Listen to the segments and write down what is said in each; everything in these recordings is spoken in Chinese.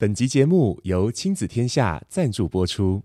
本集节目由亲子天下赞助播出。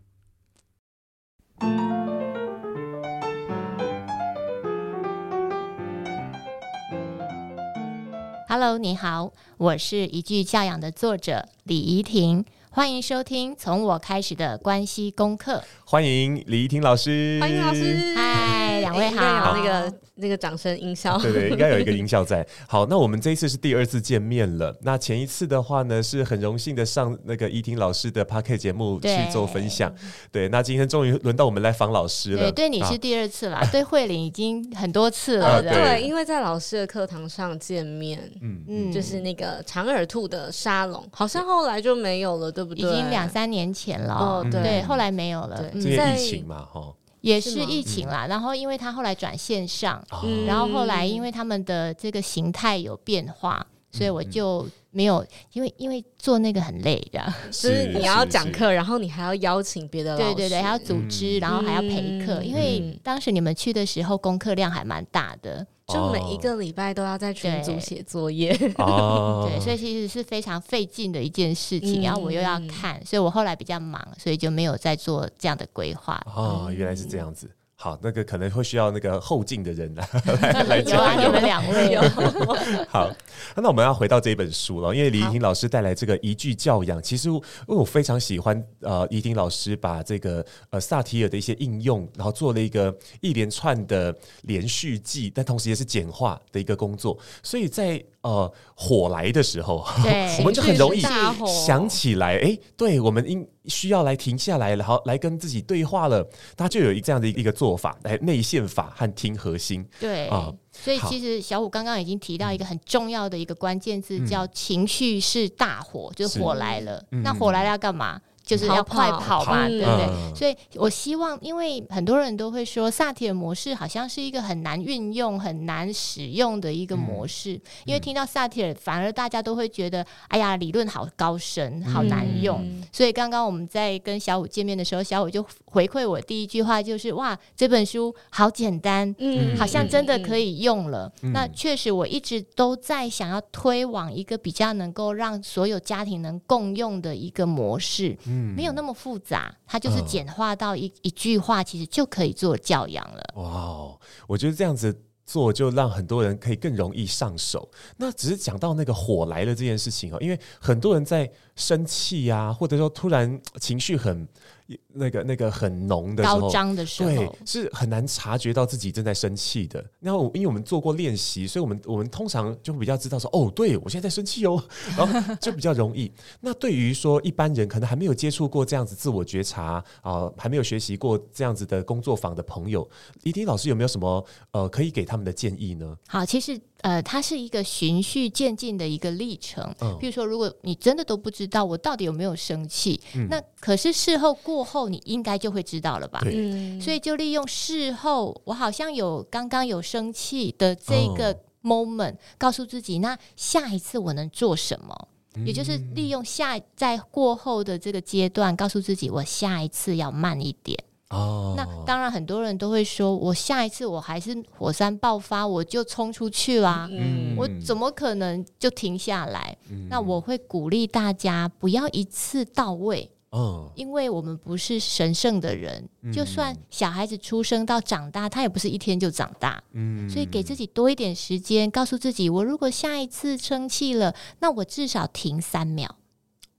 Hello，你好，我是一句教养的作者李怡婷，欢迎收听从我开始的关系功课。欢迎李怡婷老师，欢迎老师，嗨，两位好，那个。那个掌声音效，对对，应该有一个音效在。好，那我们这一次是第二次见面了。那前一次的话呢，是很荣幸的上那个怡婷老师的 Podcast 节目去做分享。对，对，那今天终于轮到我们来访老师了。对，对你是第二次啦，啊、对慧玲已经很多次了。啊、对，对，因为在老师的课堂上见面，嗯嗯，就是那个长耳兔的沙龙，好像后来就没有了，对不对？已经两三年前了。哦，对，对，后来没有了。对，因为疫情嘛，哈。也是疫情啦，然后因为他后来转线上，嗯、然后后来因为他们的这个形态有变化，嗯、所以我就没有，因为因为做那个很累的，就是你要讲课，然后你还要邀请别的老师，对对对，还要组织，嗯、然后还要陪课，因为当时你们去的时候功课量还蛮大的。就每一个礼拜都要在群组写作业，对，所以其实是非常费劲的一件事情。然后我又要看，所以我后来比较忙，所以就没有再做这样的规划。哦，原来是这样子。好，那个可能会需要那个后进的人 来来来教。有啊，你们两位。好，那我们要回到这本书了，因为李怡婷老师带来这个一句教养，其实因为我非常喜欢呃，怡婷老师把这个呃萨提尔的一些应用，然后做了一个一连串的连续记，但同时也是简化的一个工作，所以在。呃，火来的时候，我们就很容易想起来，哎，对，我们应需要来停下来，然后来跟自己对话了。他就有一这样的一个做法，来内线法和听核心。对啊，呃、所以其实小虎刚刚已经提到一个很重要的一个关键字，嗯、叫情绪是大火，就是火来了。嗯、那火来了要干嘛？就是要快跑嘛，对不对？所以我希望，因为很多人都会说萨提尔模式好像是一个很难运用、很难使用的一个模式。因为听到萨提尔，反而大家都会觉得，哎呀，理论好高深，好难用。所以刚刚我们在跟小五见面的时候，小五就回馈我第一句话就是：哇，这本书好简单，嗯，好像真的可以用了。那确实，我一直都在想要推广一个比较能够让所有家庭能共用的一个模式。嗯，没有那么复杂，它就是简化到一、嗯、一句话，其实就可以做教养了。哇哦，我觉得这样子做就让很多人可以更容易上手。那只是讲到那个火来了这件事情哦，因为很多人在生气呀、啊，或者说突然情绪很。那个那个很浓的时候，高张的时候，对，是很难察觉到自己正在生气的。然后，因为我们做过练习，所以我们我们通常就比较知道说，哦，对我现在在生气哦，然后就比较容易。那对于说一般人可能还没有接触过这样子自我觉察啊、呃，还没有学习过这样子的工作坊的朋友，李婷老师有没有什么呃可以给他们的建议呢？好，其实呃，它是一个循序渐进的一个历程。嗯，比如说，如果你真的都不知道我到底有没有生气，嗯、那可是事后过。过后你应该就会知道了吧？嗯所以就利用事后，我好像有刚刚有生气的这个 moment，、哦、告诉自己，那下一次我能做什么？嗯、也就是利用下在过后的这个阶段，告诉自己，我下一次要慢一点。哦，那当然很多人都会说，我下一次我还是火山爆发，我就冲出去啦。嗯，我怎么可能就停下来？嗯、那我会鼓励大家不要一次到位。嗯，因为我们不是神圣的人，嗯、就算小孩子出生到长大，他也不是一天就长大。嗯，所以给自己多一点时间，告诉自己，我如果下一次生气了，那我至少停三秒。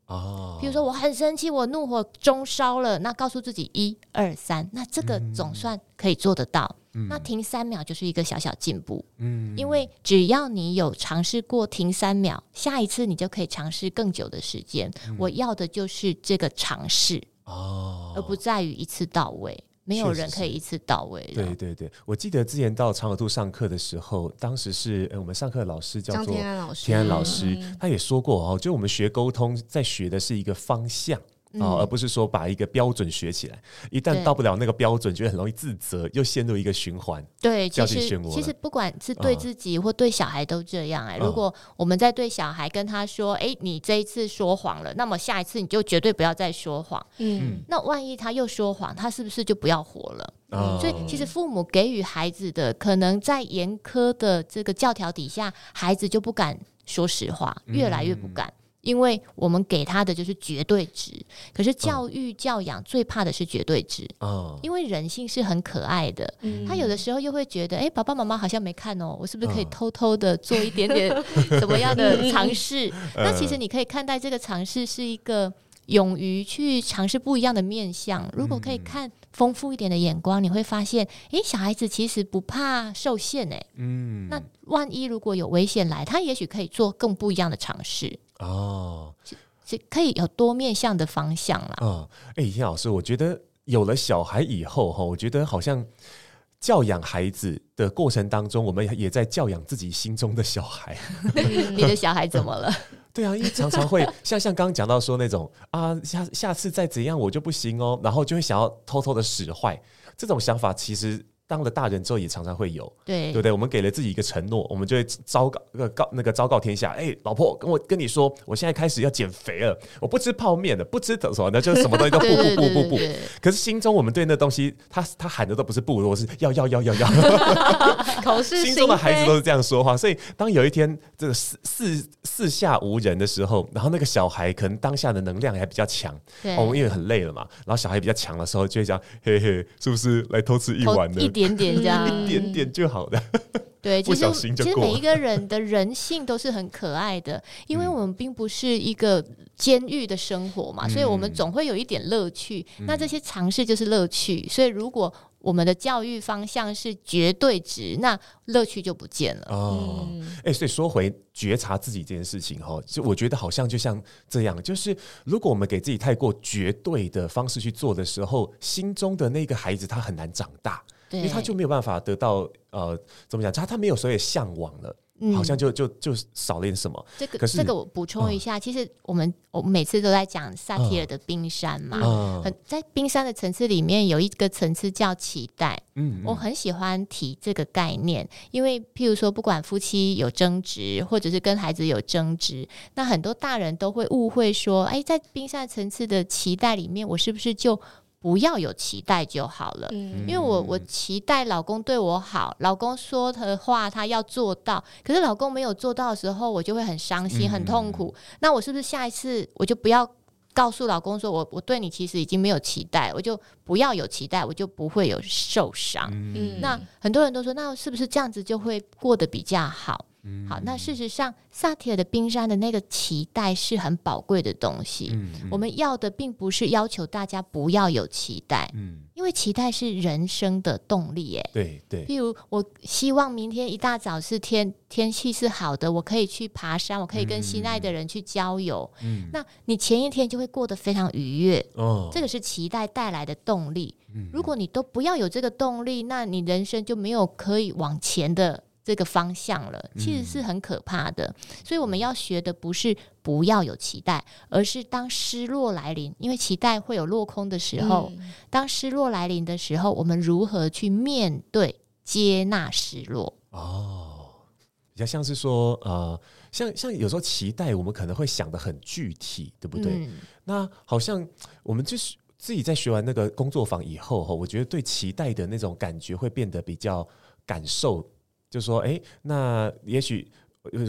哦，比如说我很生气，我怒火中烧了，那告诉自己一二三，那这个总算可以做得到。嗯、那停三秒就是一个小小进步。嗯，因为只要你有尝试过停三秒，下一次你就可以尝试更久的时间。嗯、我要的就是这个尝试哦，而不在于一次到位。没有人可以一次到位。对对对，我记得之前到长耳兔上课的时候，当时是呃我们上课的老师叫做天安老师，天安老师他也说过哦，就我们学沟通，在学的是一个方向。哦，而不是说把一个标准学起来，一旦到不了那个标准，就会很容易自责，又陷入一个循环。对，其实其实不管是对自己或对小孩都这样哎、欸。如果我们在对小孩跟他说：“哎，你这一次说谎了，那么下一次你就绝对不要再说谎。”嗯，那万一他又说谎，他是不是就不要活了？嗯，所以其实父母给予孩子的，可能在严苛的这个教条底下，孩子就不敢说实话，越来越不敢。因为我们给他的就是绝对值，可是教育教养最怕的是绝对值。哦，因为人性是很可爱的，嗯、他有的时候又会觉得，哎，爸爸妈妈好像没看哦，我是不是可以偷偷的做一点点 什么样的尝试？那其实你可以看待这个尝试是一个勇于去尝试不一样的面相。如果可以看丰富一点的眼光，你会发现，哎，小孩子其实不怕受限，诶，嗯，那万一如果有危险来，他也许可以做更不一样的尝试。哦，是可以有多面向的方向啦。嗯，哎，以前老师，我觉得有了小孩以后哈，我觉得好像教养孩子的过程当中，我们也在教养自己心中的小孩。你的小孩怎么了？对啊，因为常常会像像刚刚讲到说那种啊，下下次再怎样我就不行哦，然后就会想要偷偷的使坏，这种想法其实。当了大人之后，也常常会有，对对不对？我们给了自己一个承诺，我们就会昭告那个告那个昭告天下。哎、欸，老婆，跟我跟你说，我现在开始要减肥了，我不吃泡面了，不吃什么，那就什么东西都 不不不不不。可是心中我们对那东西，他他喊的都不是不，我是要要要要要。口是 心中的孩子都是这样说话，所以当有一天这个四四四下无人的时候，然后那个小孩可能当下的能量还比较强，对，我们因为很累了嘛，然后小孩比较强的时候，就会讲嘿嘿，是不是来偷吃一碗呢？一点点点这样，一点点就好了。对，其实其实每一个人的人性都是很可爱的，因为我们并不是一个监狱的生活嘛，所以我们总会有一点乐趣。那这些尝试就是乐趣，所以如果我们的教育方向是绝对值，那乐趣就不见了。哦，哎，所以说回觉察自己这件事情哈，就我觉得好像就像这样，就是如果我们给自己太过绝对的方式去做的时候，心中的那个孩子他很难长大。因为他就没有办法得到呃，怎么讲？他他没有所谓向往了，嗯、好像就就就少了点什么。这个可是这个我补充一下，嗯、其实我们我们每次都在讲萨提尔的冰山嘛，嗯、很在冰山的层次里面有一个层次叫期待。嗯，我很喜欢提这个概念，因为譬如说，不管夫妻有争执，或者是跟孩子有争执，那很多大人都会误会说，哎，在冰山层次的期待里面，我是不是就不要有期待就好了，因为我我期待老公对我好，老公说的话他要做到，可是老公没有做到的时候，我就会很伤心、很痛苦。那我是不是下一次我就不要告诉老公说我我对你其实已经没有期待，我就不要有期待，我就不会有受伤。嗯，那很多人都说，那是不是这样子就会过得比较好？好，那事实上，萨提尔的冰山的那个期待是很宝贵的东西。嗯嗯、我们要的并不是要求大家不要有期待，嗯、因为期待是人生的动力。哎，对对。譬如，我希望明天一大早是天天气是好的，我可以去爬山，我可以跟心爱的人去郊游。嗯，那你前一天就会过得非常愉悦。哦，这个是期待带来的动力。嗯、如果你都不要有这个动力，那你人生就没有可以往前的。这个方向了，其实是很可怕的。嗯、所以我们要学的不是不要有期待，而是当失落来临，因为期待会有落空的时候。嗯、当失落来临的时候，我们如何去面对、接纳失落？哦，比较像是说，呃，像像有时候期待，我们可能会想的很具体，对不对？嗯、那好像我们就是自己在学完那个工作坊以后，哈，我觉得对期待的那种感觉会变得比较感受。就说，哎，那也许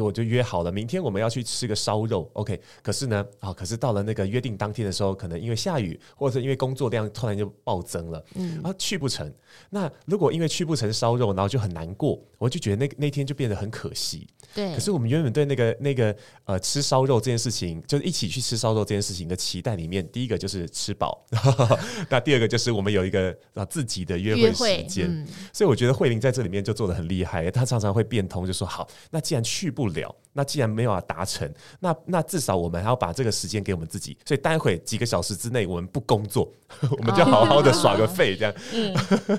我就约好了，明天我们要去吃个烧肉，OK。可是呢，啊，可是到了那个约定当天的时候，可能因为下雨，或者因为工作量突然就暴增了，嗯，啊，去不成。那如果因为去不成烧肉，然后就很难过，我就觉得那那天就变得很可惜。对，可是我们原本对那个那个呃吃烧肉这件事情，就是一起去吃烧肉这件事情的期待里面，第一个就是吃饱，那第二个就是我们有一个啊自己的约会时间。嗯、所以我觉得慧玲在这里面就做的很厉害，她常常会变通，就说好，那既然去去不了。那既然没有要达成，那那至少我们还要把这个时间给我们自己。所以待会几个小时之内，我们不工作，我们就好好的耍个废，这样。嗯，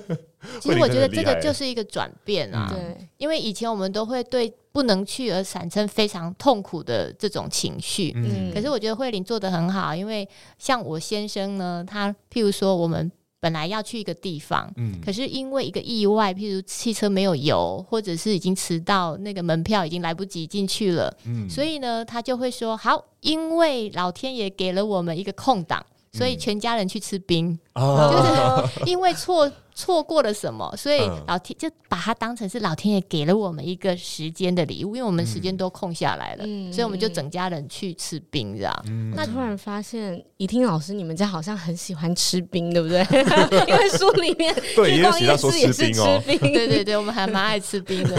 其实我觉得这个就是一个转变啊。对、嗯，因为以前我们都会对不能去而产生非常痛苦的这种情绪。嗯，可是我觉得慧玲做的很好，因为像我先生呢，他譬如说我们。本来要去一个地方，嗯，可是因为一个意外，譬如汽车没有油，或者是已经迟到，那个门票已经来不及进去了，嗯，所以呢，他就会说好，因为老天爷给了我们一个空档，所以全家人去吃冰，嗯、就是因为错。错过了什么？所以老天就把它当成是老天爷给了我们一个时间的礼物，因为我们时间都空下来了，嗯、所以我们就整家人去吃冰，这样。嗯、那突然发现，怡听老师，你们家好像很喜欢吃冰，对不对？因为书里面对，也提到说吃冰哦，对对对，我们还蛮爱吃冰的。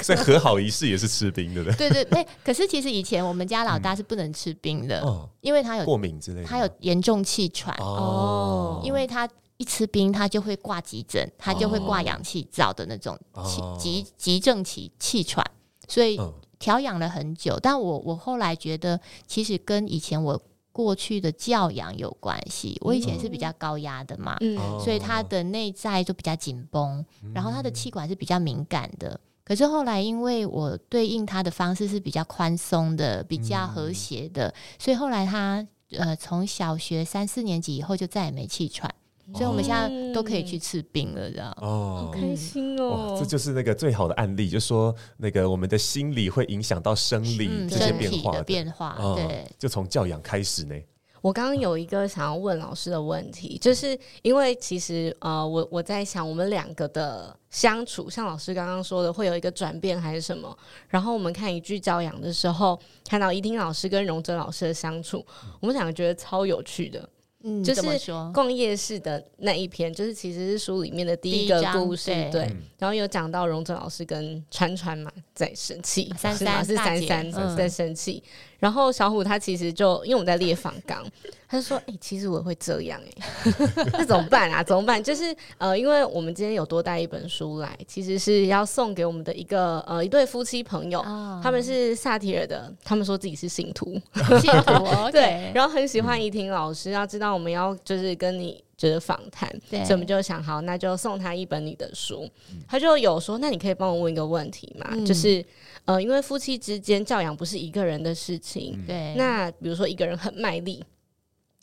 所以 和好仪式也是吃冰，对不对？对对对。可是其实以前我们家老大是不能吃冰的，嗯、因为他有过敏之类的，他有严重气喘哦，因为他。一吃冰，他就会挂急诊，他就会挂氧气罩的那种气急急症期气喘，所以调养了很久。但我我后来觉得，其实跟以前我过去的教养有关系。我以前是比较高压的嘛，嗯、所以他的内在就比较紧绷，然后他的气管是比较敏感的。可是后来，因为我对应他的方式是比较宽松的、比较和谐的，所以后来他呃从小学三四年级以后就再也没气喘。所以我们现在都可以去吃冰了，这样哦，好开心哦！这就是那个最好的案例，就是说那个我们的心理会影响到生理这些变化的变化，对，就从教养开始呢。我刚刚有一个想要问老师的问题，就是因为其实呃，我我在想我们两个的相处，像老师刚刚说的，会有一个转变还是什么？然后我们看一句教养的时候，看到怡婷老师跟荣哲老师的相处，我们两个觉得超有趣的。嗯，就是逛夜市的那一篇，就是其实是书里面的第一个故事，对，对。然后有讲到荣泽老师跟川川嘛在生气，三三是三三在生气。然后小虎他其实就因为我们在列访纲，他就说：“哎、欸，其实我会这样哎、欸，那怎么办啊？怎么办？就是呃，因为我们今天有多带一本书来，其实是要送给我们的一个呃一对夫妻朋友，哦、他们是萨提尔的，他们说自己是信徒，信徒 对，然后很喜欢怡婷老师，要知道我们要就是跟你就是访谈，所以我们就想好，那就送他一本你的书。他就有说，那你可以帮我问一个问题嘛，嗯、就是。”呃，因为夫妻之间教养不是一个人的事情，对。那比如说一个人很卖力，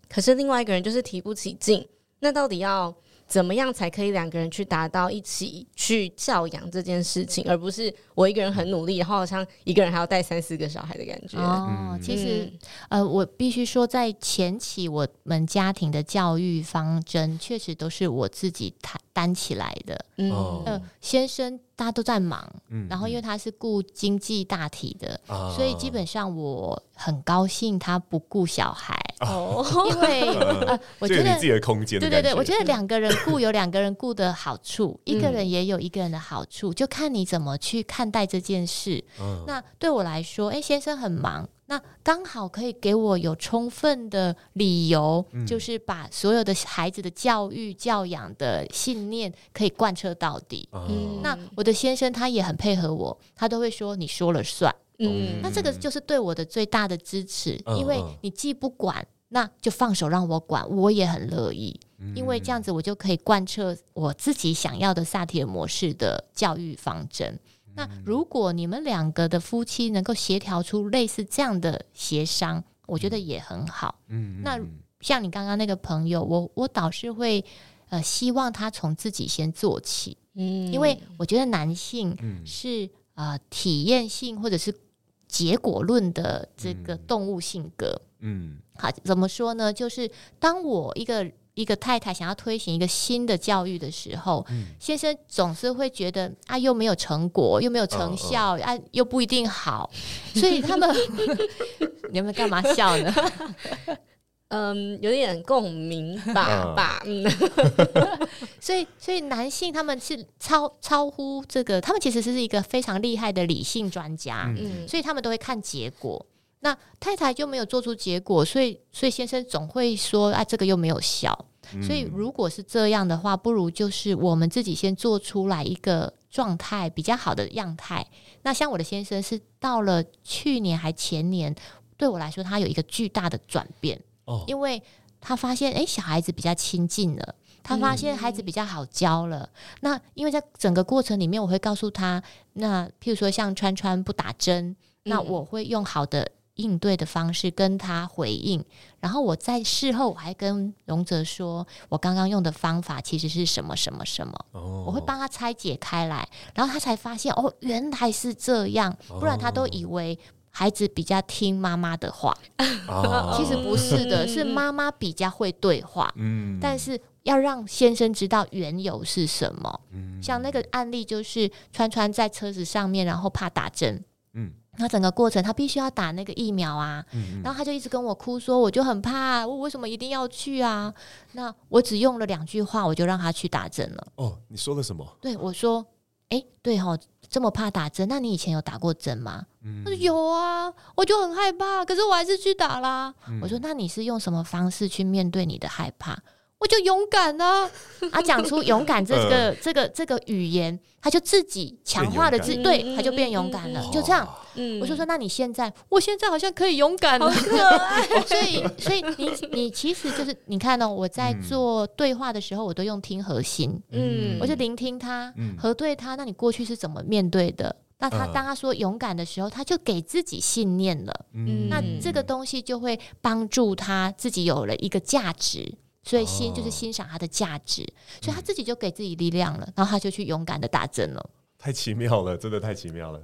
可是另外一个人就是提不起劲，那到底要怎么样才可以两个人去达到一起去教养这件事情，而不是我一个人很努力，然后好像一个人还要带三四个小孩的感觉。哦，其实，呃，我必须说，在前期我们家庭的教育方针，确实都是我自己担担起来的。嗯，呃，先生。大家都在忙，嗯、然后因为他是顾经济大体的，嗯、所以基本上我很高兴他不顾小孩，哦，因为 呃，我觉得自己的空间，对对对，我觉得两个人顾有两个人顾的好处，嗯、一个人也有一个人的好处，就看你怎么去看待这件事。嗯、那对我来说，哎，先生很忙。那刚好可以给我有充分的理由，嗯、就是把所有的孩子的教育教养的信念可以贯彻到底。嗯，那我的先生他也很配合我，他都会说你说了算。嗯，那这个就是对我的最大的支持，嗯、因为你既不管，那就放手让我管，我也很乐意。嗯、因为这样子我就可以贯彻我自己想要的萨提尔模式的教育方针。那如果你们两个的夫妻能够协调出类似这样的协商，我觉得也很好。嗯，那像你刚刚那个朋友，我我倒是会呃希望他从自己先做起。嗯，因为我觉得男性是呃体验性或者是结果论的这个动物性格。嗯，好，怎么说呢？就是当我一个。一个太太想要推行一个新的教育的时候，嗯、先生总是会觉得啊，又没有成果，又没有成效，哦哦、啊，又不一定好，所以他们 你们干嘛笑呢？嗯，有点共鸣吧吧。嗯，所以所以男性他们是超超乎这个，他们其实是一个非常厉害的理性专家，嗯，所以他们都会看结果。那太太就没有做出结果，所以所以先生总会说：“啊，这个又没有效。”所以如果是这样的话，不如就是我们自己先做出来一个状态比较好的样态。那像我的先生是到了去年还前年，对我来说他有一个巨大的转变哦，因为他发现哎，小孩子比较亲近了，他发现孩子比较好教了。嗯、那因为在整个过程里面，我会告诉他，那譬如说像川川不打针，嗯、那我会用好的。应对的方式跟他回应，然后我在事后我还跟荣泽说，我刚刚用的方法其实是什么什么什么，哦、我会帮他拆解开来，然后他才发现哦，原来是这样，不然他都以为孩子比较听妈妈的话，哦、其实不是的，是妈妈比较会对话，嗯，但是要让先生知道缘由是什么，嗯，像那个案例就是川川在车子上面，然后怕打针，嗯。那整个过程，他必须要打那个疫苗啊，嗯嗯，然后他就一直跟我哭说，我就很怕，我为什么一定要去啊？那我只用了两句话，我就让他去打针了。哦，你说了什么？对，我说，哎，对哦，这么怕打针，那你以前有打过针吗？嗯，他说有啊，我就很害怕，可是我还是去打啦。嗯，我说，那你是用什么方式去面对你的害怕？我就勇敢啊！啊，讲出勇敢这个、呃、这个这个语言，他就自己强化了自己，对，他就变勇敢了，嗯、就这样。嗯，我就说，那你现在，我现在好像可以勇敢了，可爱。所以，所以你你其实就是你看呢、喔，我在做对话的时候，我都用听核心，嗯，我就聆听他，核对他。那你过去是怎么面对的？那他当他说勇敢的时候，他就给自己信念了。嗯，那这个东西就会帮助他自己有了一个价值。所以欣就是欣赏他的价值，哦、所以他自己就给自己力量了，嗯、然后他就去勇敢的打针了。太奇妙了，真的太奇妙了。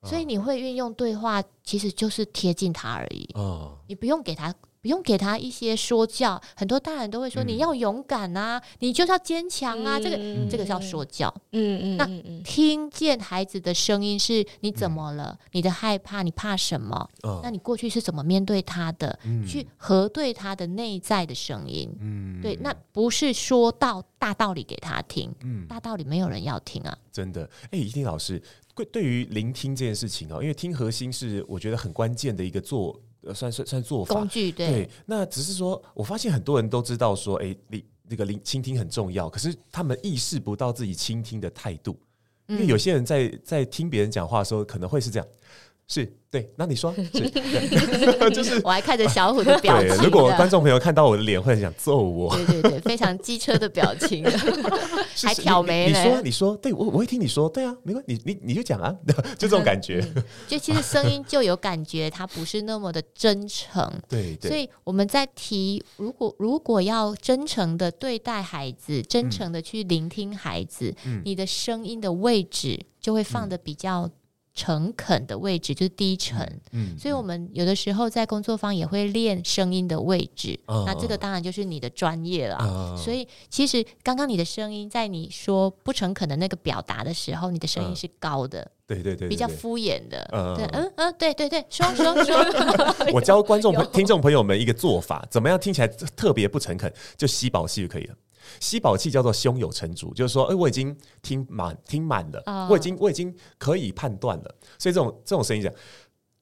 哦、所以你会运用对话，其实就是贴近他而已。哦，你不用给他。不用给他一些说教，很多大人都会说，你要勇敢啊，嗯、你就是要坚强啊，嗯、这个这个叫说教。嗯嗯，那听见孩子的声音是你怎么了？嗯、你的害怕，你怕什么？哦、那你过去是怎么面对他的？嗯、去核对他的内在的声音。嗯，对，那不是说到大道理给他听，嗯，大道理没有人要听啊。真的，哎，一定老师，对对于聆听这件事情哦，因为听核心是我觉得很关键的一个做。呃，算算算做法工具对，对，那只是说，我发现很多人都知道说，哎、欸，你那个聆倾听很重要，可是他们意识不到自己倾听的态度，因为有些人在在听别人讲话的时候，可能会是这样。是对，那你说，是 就是 我还看着小虎的表情。如果观众朋友看到我的脸，会很想揍我。对对对，非常机车的表情，还挑眉。你说，你说，对我我会听你说，对啊，没关系，你你你就讲啊，就这种感觉。就其实声音就有感觉，它不是那么的真诚。对对。所以我们在提，如果如果要真诚的对待孩子，真诚的去聆听孩子，你的声音的位置就会放的比较。诚恳的位置就是低沉，嗯，嗯，所以我们有的时候在工作坊也会练声音的位置，哦、那这个当然就是你的专业了。哦、所以其实刚刚你的声音在你说不诚恳的那个表达的时候，你的声音是高的，对对，对对对，比较敷衍的，嗯嗯嗯，对对对，说说说。我教观众朋 听众朋友们一个做法，怎么样听起来特别不诚恳，就吸饱气就可以了。吸饱气叫做胸有成竹，就是说，哎、欸，我已经听满听满了，oh. 我已经我已经可以判断了。所以这种这种声音讲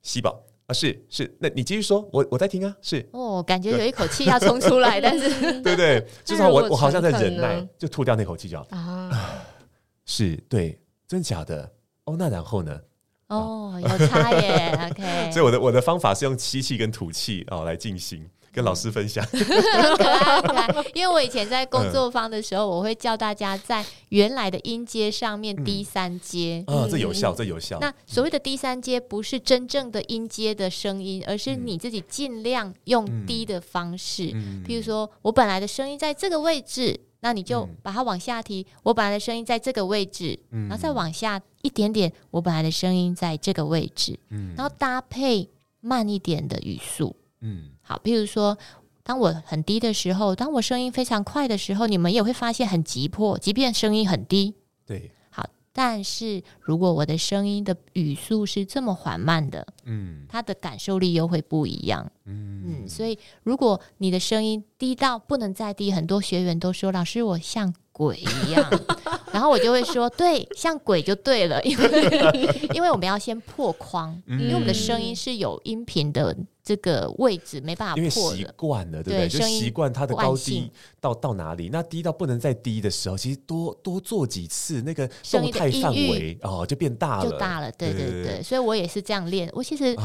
吸饱啊，是是，那你继续说，我我在听啊，是哦，感觉有一口气要冲出来，但是对，对对，就是我我好像在忍耐，就吐掉那口气就好啊，是对，真假的哦，那然后呢？哦，oh, 有差耶，OK。所以我的我的方法是用吸气跟吐气哦来进行。跟老师分享，可爱可爱。因为我以前在工作坊的时候，我会教大家在原来的音阶上面低三阶。啊，这有效，这有效。那所谓的低三阶，不是真正的音阶的声音，而是你自己尽量用低的方式。譬如说我本来的声音在这个位置，那你就把它往下提。我本来的声音在这个位置，然后再往下一点点。我本来的声音在这个位置，然后搭配慢一点的语速。嗯。好，譬如说，当我很低的时候，当我声音非常快的时候，你们也会发现很急迫，即便声音很低。对，好，但是如果我的声音的语速是这么缓慢的，嗯，它的感受力又会不一样。嗯嗯，所以如果你的声音低到不能再低，很多学员都说，老师，我像鬼一样。然后我就会说，对，像鬼就对了，因为 因为我们要先破框，因为我们的声音是有音频的。这个位置没办法破，因为习惯了，对不对？就习惯它的高低到到哪里，那低到不能再低的时候，其实多多做几次，那个动态范围哦就变大了，就大了。对对对，所以我也是这样练。我其实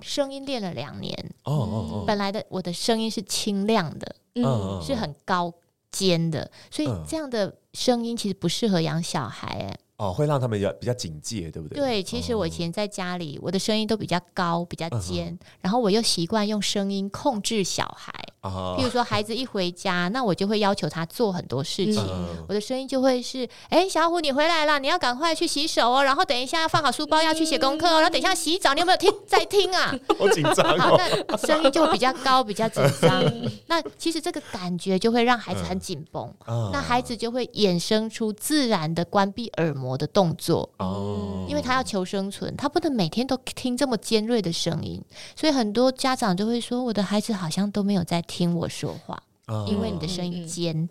声音练了两年，哦哦哦，本来的我的声音是清亮的，嗯，是很高尖的，所以这样的声音其实不适合养小孩，哎。哦，会让他们比较比较警戒，对不对？对，其实我以前在家里，我的声音都比较高，比较尖，然后我又习惯用声音控制小孩。譬如说，孩子一回家，那我就会要求他做很多事情，我的声音就会是：哎，小虎，你回来了，你要赶快去洗手哦，然后等一下要放好书包，要去写功课哦，然后等一下洗澡，你有没有听？在听啊？好紧张。好，那声音就会比较高，比较紧张。那其实这个感觉就会让孩子很紧绷，那孩子就会衍生出自然的关闭耳膜的动作哦，因为他要求生存，他不能每天都听这么尖锐的声音，所以很多家长就会说，我的孩子好像都没有在听我说话，因为你的声音尖，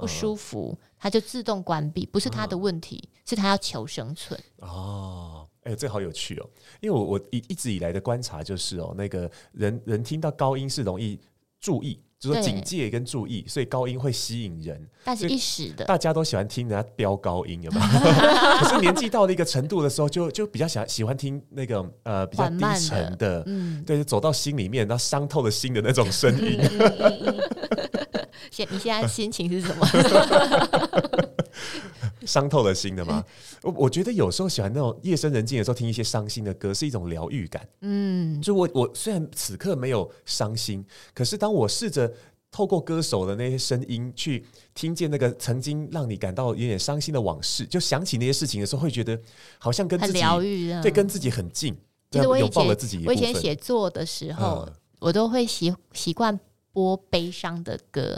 不舒服，他就自动关闭，不是他的问题，是他要求生存。哦，哎，这好有趣哦，因为我我一一直以来的观察就是哦，那个人人听到高音是容易注意。就是说警戒跟注意，所以高音会吸引人，但是一时的，大家都喜欢听人家飙高音，有没有？可是年纪到了一个程度的时候，就就比较喜喜欢听那个呃比较低沉的，嗯，对，走到心里面，然后伤透了心的那种声音。现你现在心情是什么？伤透了心的吗？我我觉得有时候喜欢那种夜深人静的时候听一些伤心的歌，是一种疗愈感。嗯，就我我虽然此刻没有伤心，可是当我试着透过歌手的那些声音去听见那个曾经让你感到有点伤心的往事，就想起那些事情的时候，会觉得好像跟自己疗愈，对，跟自己很近。其实我以前我以前写作的时候，嗯、我都会习习惯播悲伤的歌。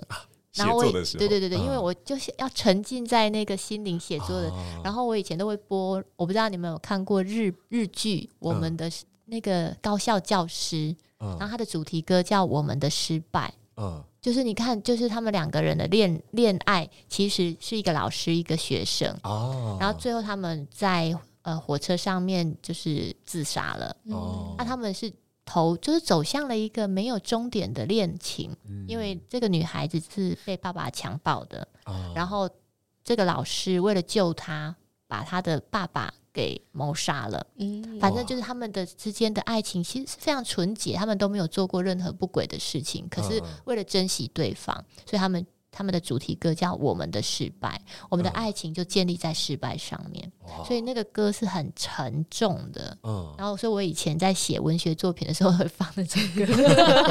然后我对对对对，因为我就是要沉浸在那个心灵写作的。然后我以前都会播，我不知道你们有看过日日剧，我们的那个高校教师，然后他的主题歌叫《我们的失败》。嗯，就是你看，就是他们两个人的恋恋爱，其实是一个老师一个学生。哦，然后最后他们在呃火车上面就是自杀了。哦，那他们是。头就是走向了一个没有终点的恋情，嗯、因为这个女孩子是被爸爸强暴的，哦、然后这个老师为了救她，把她的爸爸给谋杀了。嗯，反正就是他们的之间的爱情其实是非常纯洁，他们都没有做过任何不轨的事情，可是为了珍惜对方，所以他们。他们的主题歌叫《我们的失败》，我们的爱情就建立在失败上面，嗯、所以那个歌是很沉重的。嗯，然后所以我以前在写文学作品的时候 会放那这歌，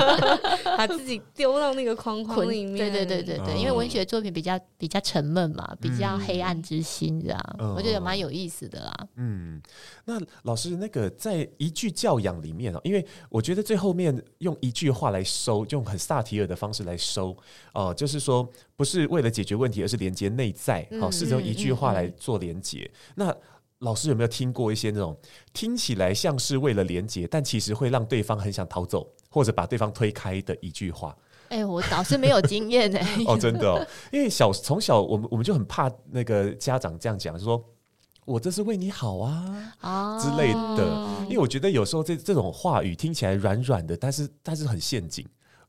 把自己丢到那个框框里面。对对对对对，嗯、因为文学作品比较比较沉闷嘛，比较黑暗之心这样，嗯、我觉得蛮有意思的啦。嗯，那老师那个在一句教养里面啊，因为我觉得最后面用一句话来收，就用很萨提尔的方式来收哦、呃，就是说。不是为了解决问题，而是连接内在。好，试着用一句话来做连接。那老师有没有听过一些那种听起来像是为了连接，但其实会让对方很想逃走，或者把对方推开的一句话？哎、欸，我倒是没有经验呢。哦，真的哦，因为小从小我们我们就很怕那个家长这样讲，就说我这是为你好啊啊之类的。因为我觉得有时候这这种话语听起来软软的，但是但是很陷阱。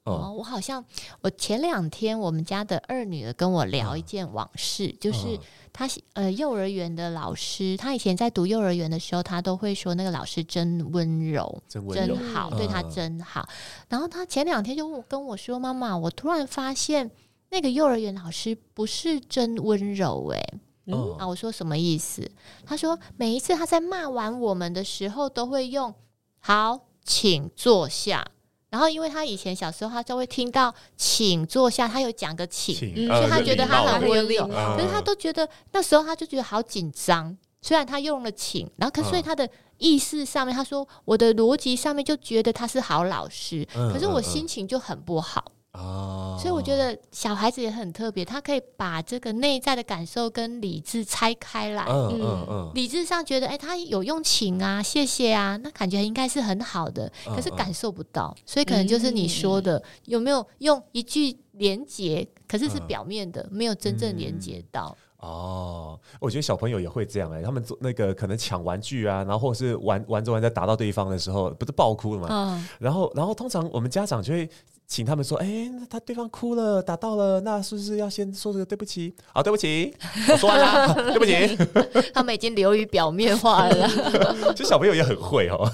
哦，我好像我前两天我们家的二女儿跟我聊一件往事，嗯、就是她呃幼儿园的老师，她以前在读幼儿园的时候，她都会说那个老师真温柔，真温柔，真好，嗯、对她真好。然后她前两天就跟我说：“妈妈，我突然发现那个幼儿园老师不是真温柔。”哎，嗯，啊，我说什么意思？她说每一次她在骂完我们的时候，都会用“好，请坐下”。然后，因为他以前小时候，他就会听到“请坐下”，他有讲个“请”，请所以他觉得他很温柔。可是他都觉得那时候他就觉得好紧张。虽然他用了“请”，然后可所以他的意识上面，他说我的逻辑上面就觉得他是好老师，可是我心情就很不好。哦，所以我觉得小孩子也很特别，他可以把这个内在的感受跟理智拆开来。嗯嗯嗯，理智上觉得，哎，他有用情啊，谢谢啊，那感觉应该是很好的，可是感受不到，所以可能就是你说的，有没有用一句连接，可是是表面的，没有真正连接到。哦，我觉得小朋友也会这样哎、欸，他们做那个可能抢玩具啊，然后或者是玩玩着玩着打到对方的时候，不是爆哭了吗？嗯，然后然后通常我们家长就会请他们说，哎、欸，那他对方哭了，打到了，那是不是要先说这个对不起？好，对不起，我说完了，对不起。他们已经流于表面化了，其实小朋友也很会哦。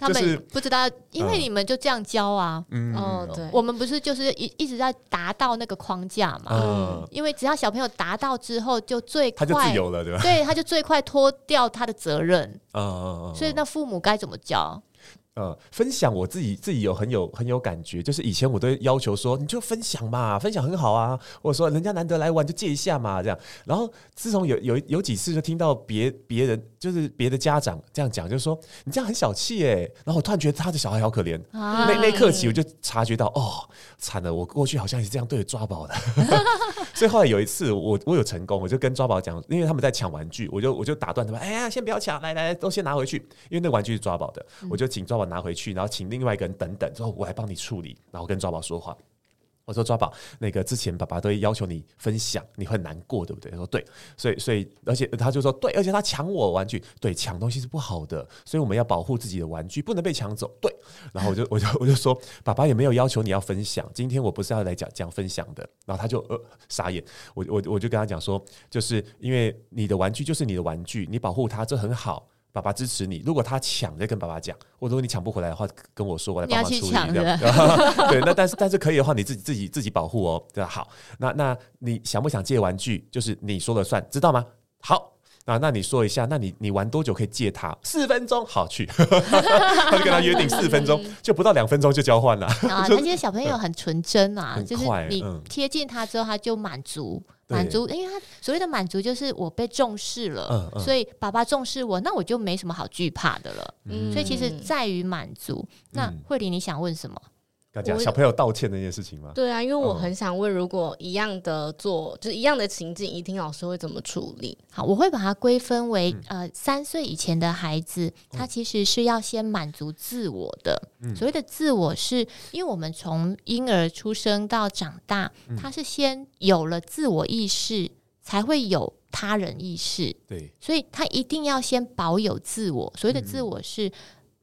他们不知道，因为你们就这样教啊。嗯，哦，对，我们不是就是一一直在达到那个框架嘛。嗯，因为只要小朋友达到之后，就最快，他就自由了，对吧？对，他就最快脱掉他的责任。嗯，所以那父母该怎么教？呃，分享我自己自己有很有很有感觉，就是以前我都要求说，你就分享嘛，分享很好啊。或者说人家难得来玩，就借一下嘛，这样。然后自从有有有几次就听到别别人就是别的家长这样讲，就是说你这样很小气哎。然后我突然觉得他的小孩好可怜。啊、那那一刻起，我就察觉到哦，惨了，我过去好像也是这样对着抓宝的。所以后来有一次我我有成功，我就跟抓宝讲，因为他们在抢玩具，我就我就打断他们，哎呀，先不要抢，来来来，都先拿回去，因为那玩具是抓宝的，我就请抓宝。拿回去，然后请另外一个人等等，之后我来帮你处理，然后跟抓宝说话。我说抓宝，那个之前爸爸都要求你分享，你会难过，对不对？他说对，所以所以而且他就说对，而且他抢我玩具，对，抢东西是不好的，所以我们要保护自己的玩具，不能被抢走。对，然后我就我就我就说，爸爸也没有要求你要分享，今天我不是要来讲讲分享的。然后他就呃傻眼，我我我就跟他讲说，就是因为你的玩具就是你的玩具，你保护它这很好。爸爸支持你。如果他抢，再跟爸爸讲；或者如果你抢不回来的话，跟我说，我来帮忙处理。对，那但是但是可以的话，你自己自己自己保护哦。对，好。那那你想不想借玩具？就是你说了算，知道吗？好。啊，那你说一下，那你你玩多久可以借他？四分钟，好去。他就跟他约定四分钟，就不到两分钟就交换了。啊，那些小朋友很纯真啊，就是你贴近他之后，他就满足。满足，因为他所谓的满足就是我被重视了，嗯嗯、所以爸爸重视我，那我就没什么好惧怕的了。嗯、所以其实在于满足。嗯、那慧玲，你想问什么？讲小朋友道歉那件事情吗？对啊，因为我很想问，如果一样的做，就是一样的情境，怡婷老师会怎么处理？好，我会把它归分为呃三岁以前的孩子，他其实是要先满足自我的。嗯、所谓的自我，是因为我们从婴儿出生到长大，他是先有了自我意识，才会有他人意识。对，所以他一定要先保有自我。所谓的自我是，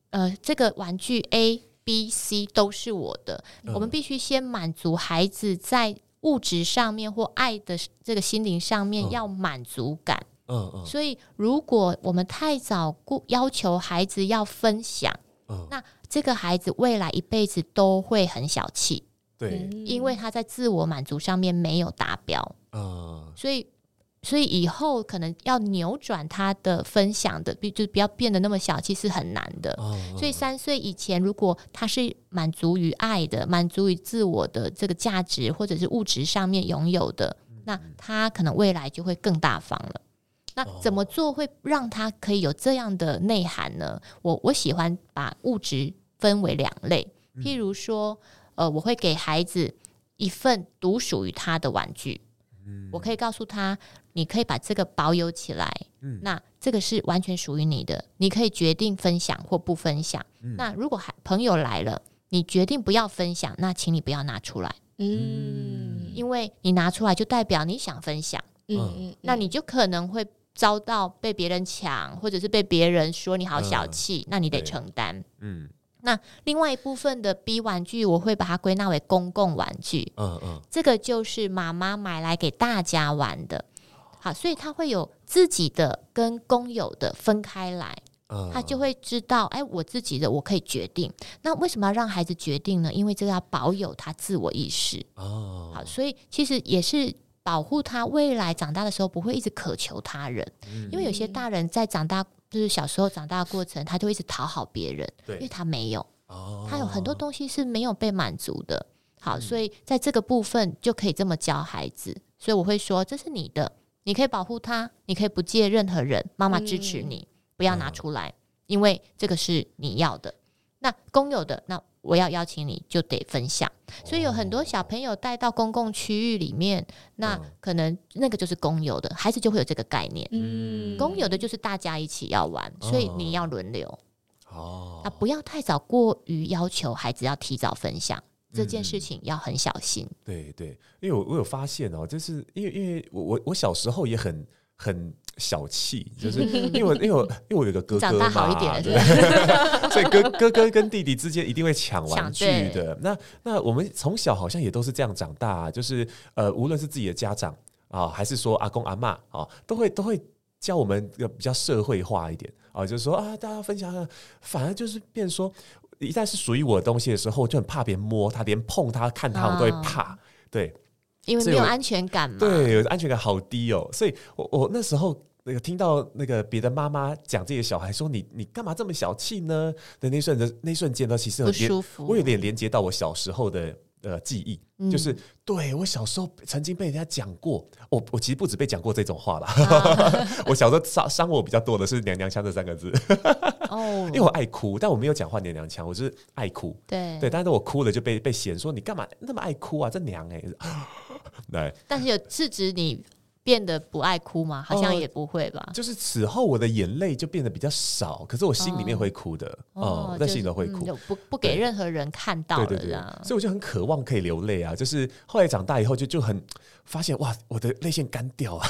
呃，这个玩具 A。B、C 都是我的，嗯、我们必须先满足孩子在物质上面或爱的这个心灵上面要满足感。嗯嗯。所以，如果我们太早要求孩子要分享，嗯、那这个孩子未来一辈子都会很小气。对，因为他在自我满足上面没有达标。嗯。所以。所以以后可能要扭转他的分享的，就不要变得那么小气，是很难的。所以三岁以前，如果他是满足于爱的，满足于自我的这个价值，或者是物质上面拥有的，那他可能未来就会更大方了。那怎么做会让他可以有这样的内涵呢？我我喜欢把物质分为两类，譬如说，呃，我会给孩子一份独属于他的玩具。我可以告诉他，你可以把这个保有起来。嗯，那这个是完全属于你的，你可以决定分享或不分享。嗯，那如果还朋友来了，你决定不要分享，那请你不要拿出来。嗯，因为你拿出来就代表你想分享。嗯，那你就可能会遭到被别人抢，或者是被别人说你好小气，那你得承担。嗯。那另外一部分的 B 玩具，我会把它归纳为公共玩具。嗯嗯，这个就是妈妈买来给大家玩的。好，所以他会有自己的跟公有的分开来。嗯，他就会知道，哎，我自己的我可以决定。那为什么要让孩子决定呢？因为这个要保有他自我意识。哦，好，所以其实也是保护他未来长大的时候不会一直渴求他人。嗯，因为有些大人在长大。就是小时候长大的过程，他就一直讨好别人，对因为他没有，哦、他有很多东西是没有被满足的。好，嗯、所以在这个部分就可以这么教孩子。所以我会说，这是你的，你可以保护他，你可以不借任何人，妈妈支持你，嗯、不要拿出来，嗯、因为这个是你要的。那公有的那。我要邀请你，就得分享。所以有很多小朋友带到公共区域里面，那可能那个就是公有的，孩子就会有这个概念。嗯，公有的就是大家一起要玩，所以你要轮流。哦，啊，不要太早过于要求孩子要提早分享，这件事情要很小心。嗯、对对，因为我我有发现哦，就是因为因为我我我小时候也很很小气，就是 因为我因为我因为我有个哥哥嘛，对，所以哥哥哥跟弟弟之间一定会抢玩具的。那那我们从小好像也都是这样长大，就是呃，无论是自己的家长啊，还是说阿公阿嬷啊，都会都会教我们要比较社会化一点啊，就是说啊，大家分享，反而就是变说。一旦是属于我的东西的时候，就很怕别人摸它，连碰它、看它，我都会怕。对，因为没有安全感嘛。对，安全感好低哦。所以我我那时候那个听到那个别的妈妈讲这些小孩说你你干嘛这么小气呢？的那瞬的那瞬间呢，其实很不舒服。我有点连接到我小时候的。呃，记忆、嗯、就是对我小时候曾经被人家讲过，我我其实不止被讲过这种话了。啊、我小时候伤伤我比较多的是“娘娘腔”这三个字。哦，因为我爱哭，但我没有讲话娘娘腔，我就是爱哭。对对，但是我哭了就被被嫌说你干嘛那么爱哭啊？这娘哎、欸，对。但是有是指你。变得不爱哭吗？好像也不会吧。呃、就是此后我的眼泪就变得比较少，可是我心里面会哭的。哦，在心里会哭，嗯、不不给任何人看到的。对对对，所以我就很渴望可以流泪啊。就是后来长大以后就就很发现哇，我的泪腺干掉啊。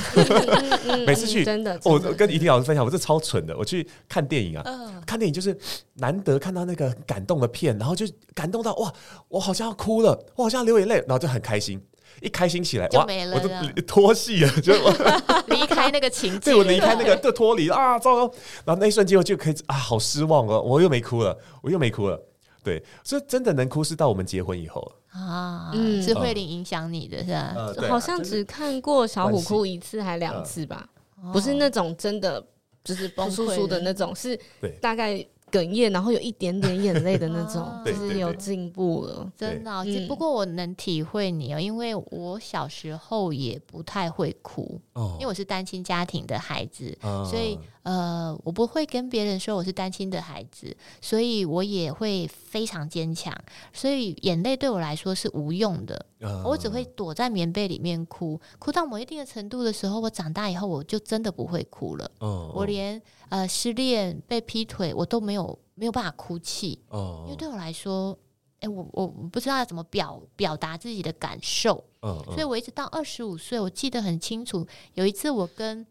每次去真的，我跟怡婷老师分享，我这超蠢的。我去看电影啊，呃、看电影就是难得看到那个感动的片，然后就感动到哇，我好像要哭了，我好像要流眼泪，然后就很开心。一开心起来，就没了，我就脱戏了，就 离开那个情节，对，我离开那个就脱离啊，糟糕！然后那一瞬间我就可以啊，好失望哦，我又没哭了，我又没哭了。对，所以真的能哭是到我们结婚以后啊，嗯，是慧玲影响你的是吧？呃、好像只看过小虎哭一次还两次吧，呃、不是那种真的就是崩叔叔的那种，是大概。哽咽，然后有一点点眼泪的那种，啊、就是有进步了，真的。不过我能体会你哦，因为我小时候也不太会哭，哦、因为我是单亲家庭的孩子，哦、所以呃，我不会跟别人说我是单亲的孩子，所以我也会非常坚强，所以眼泪对我来说是无用的，哦、我只会躲在棉被里面哭，哭到某一定的程度的时候，我长大以后我就真的不会哭了，哦、我连。呃，失恋、被劈腿，我都没有没有办法哭泣，oh. 因为对我来说，哎、欸，我我不知道要怎么表表达自己的感受，oh. Oh. 所以我一直到二十五岁，我记得很清楚，有一次我跟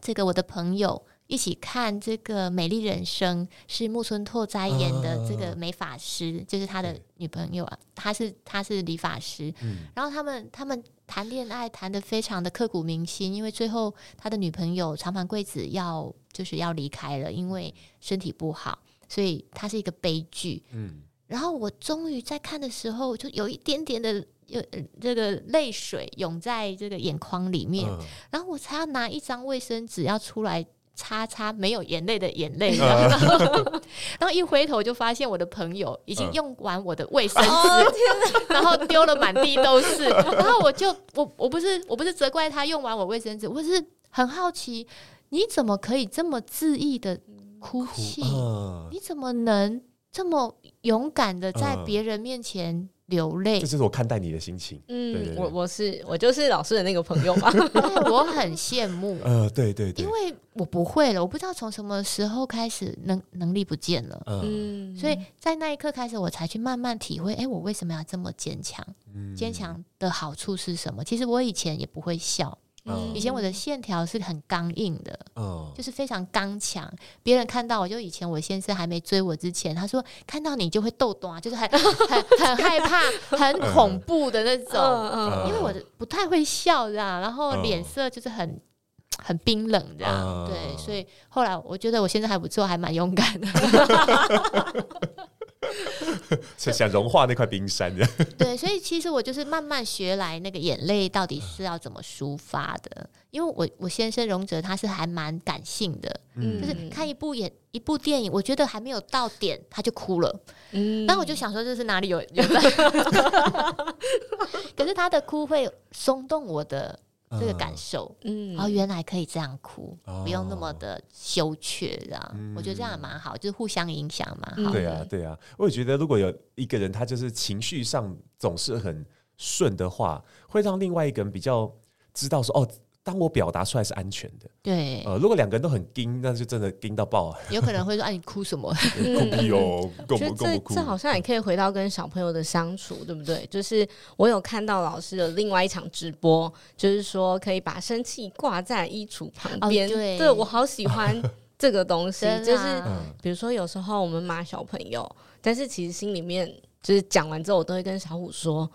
这个我的朋友一起看这个《美丽人生》，是木村拓哉演的这个美发师，uh. 就是他的女朋友啊，他是他是理发师，嗯、然后他们他们谈恋爱谈得非常的刻骨铭心，因为最后他的女朋友长盘贵子要。就是要离开了，因为身体不好，所以他是一个悲剧。嗯，然后我终于在看的时候，就有一点点的有这个泪水涌在这个眼眶里面，嗯、然后我才要拿一张卫生纸要出来擦擦没有眼泪的眼泪，嗯、然后一回头就发现我的朋友已经用完我的卫生纸，嗯、然后丢了满地都是，然后我就我我不是我不是责怪他用完我卫生纸，我是很好奇。你怎么可以这么恣意的哭泣？你怎么能这么勇敢的在别人面前流泪？这就是我看待你的心情。嗯，我我是我就是老师的那个朋友嘛，我很羡慕。呃，对对对，因为我不会了，我不知道从什么时候开始能能力不见了。嗯，所以在那一刻开始，我才去慢慢体会，哎、欸，我为什么要这么坚强？坚强的好处是什么？其实我以前也不会笑。以前我的线条是很刚硬的，嗯、就是非常刚强。别人看到我就以前我先生还没追我之前，他说看到你就会抖动啊，就是很很很害怕、很恐怖的那种。因为我不太会笑这样，然后脸色就是很很冰冷这样。对，所以后来我觉得我现在还不错，还蛮勇敢的。想想融化那块冰山，对，所以其实我就是慢慢学来那个眼泪到底是要怎么抒发的。因为我我先生荣哲他是还蛮感性的，嗯，就是看一部演一部电影，我觉得还没有到点他就哭了，嗯，然后我就想说这是哪里有有，可是他的哭会松动我的。这个感受，嗯，哦，原来可以这样哭，哦、不用那么的羞怯，这样，嗯、我觉得这样也蛮好，就是互相影响嘛。对啊，对啊，我也觉得如果有一个人他就是情绪上总是很顺的话，会让另外一个人比较知道说，哦，当我表达出来是安全的，对，呃，如果两个人都很盯，那就真的盯到爆啊！有可能会说：“哎、啊，你哭什么？” 哭屁哦，够不够不哭？这好像也可以回到跟小朋友的相处，对不对？就是我有看到老师的另外一场直播，就是说可以把生气挂在衣橱旁边。哦、对，对我好喜欢这个东西，啊、就是比如说有时候我们骂小朋友，但是其实心里面就是讲完之后，我都会跟小虎说：“